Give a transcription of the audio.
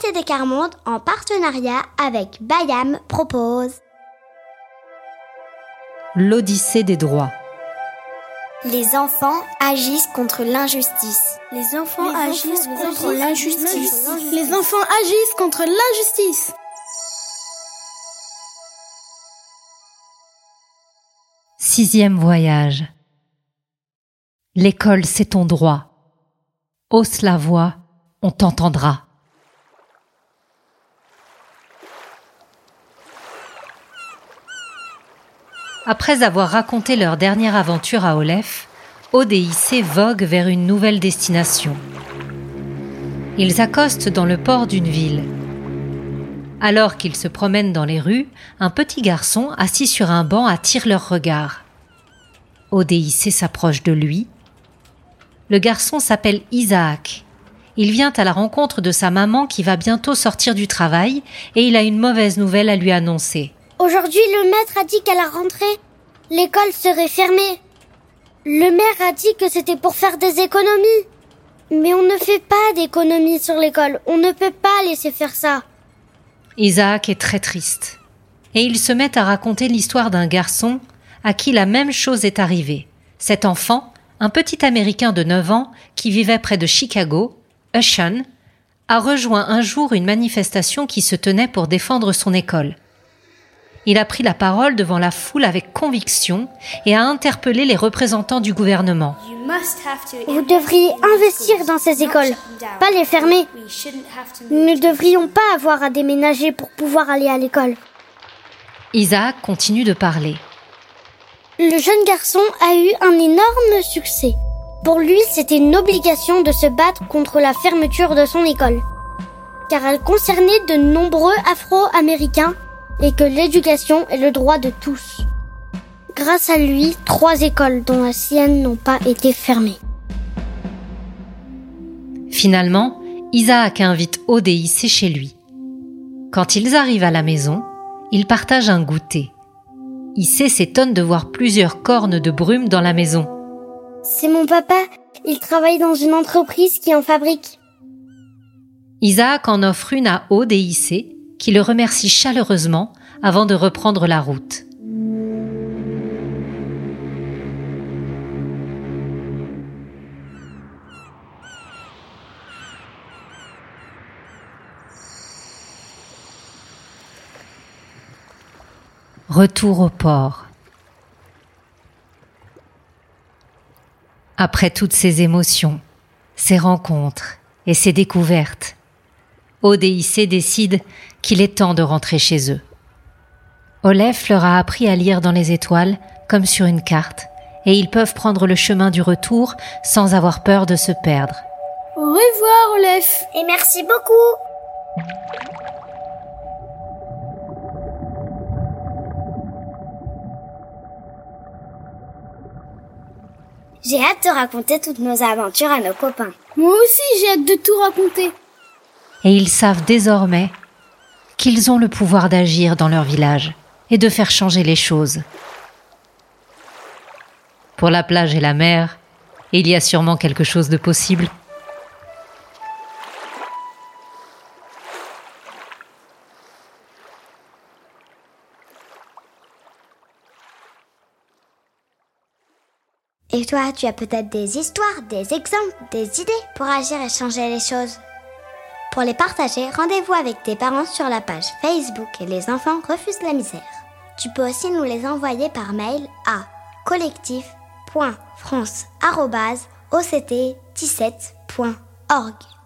Quartier des Carmondes, en partenariat avec Bayam, propose L'Odyssée des droits. Les enfants agissent contre l'injustice. Les enfants agissent contre l'injustice. Les enfants agissent contre l'injustice. Sixième voyage. L'école, c'est ton droit. Hausse la voix, on t'entendra. Après avoir raconté leur dernière aventure à Olef, Issé voguent vers une nouvelle destination. Ils accostent dans le port d'une ville. Alors qu'ils se promènent dans les rues, un petit garçon assis sur un banc attire leur regard. Issé s'approchent de lui. Le garçon s'appelle Isaac. Il vient à la rencontre de sa maman qui va bientôt sortir du travail et il a une mauvaise nouvelle à lui annoncer. Aujourd'hui, le maître a dit qu'à la rentrée, l'école serait fermée. Le maire a dit que c'était pour faire des économies. Mais on ne fait pas d'économies sur l'école. On ne peut pas laisser faire ça. Isaac est très triste. Et il se met à raconter l'histoire d'un garçon à qui la même chose est arrivée. Cet enfant, un petit Américain de 9 ans qui vivait près de Chicago, Ushan, a rejoint un jour une manifestation qui se tenait pour défendre son école. Il a pris la parole devant la foule avec conviction et a interpellé les représentants du gouvernement. Vous devriez investir dans ces écoles, pas les fermer. Nous ne devrions pas avoir à déménager pour pouvoir aller à l'école. Isaac continue de parler. Le jeune garçon a eu un énorme succès. Pour lui, c'était une obligation de se battre contre la fermeture de son école, car elle concernait de nombreux Afro-Américains et que l'éducation est le droit de tous. Grâce à lui, trois écoles, dont la sienne, n'ont pas été fermées. Finalement, Isaac invite Issé chez lui. Quand ils arrivent à la maison, ils partagent un goûter. Issé s'étonne de voir plusieurs cornes de brume dans la maison. C'est mon papa, il travaille dans une entreprise qui en fabrique. Isaac en offre une à Aude et Issé, qui le remercie chaleureusement avant de reprendre la route. Retour au port. Après toutes ces émotions, ces rencontres et ces découvertes, ODIC décide qu'il est temps de rentrer chez eux. Olef leur a appris à lire dans les étoiles, comme sur une carte, et ils peuvent prendre le chemin du retour sans avoir peur de se perdre. Au revoir, Olef. Et merci beaucoup. J'ai hâte de raconter toutes nos aventures à nos copains. Moi aussi, j'ai hâte de tout raconter. Et ils savent désormais qu'ils ont le pouvoir d'agir dans leur village et de faire changer les choses. Pour la plage et la mer, il y a sûrement quelque chose de possible. Et toi, tu as peut-être des histoires, des exemples, des idées pour agir et changer les choses. Pour les partager, rendez-vous avec tes parents sur la page Facebook les enfants refusent la misère. Tu peux aussi nous les envoyer par mail à collectif.france.oct17.org.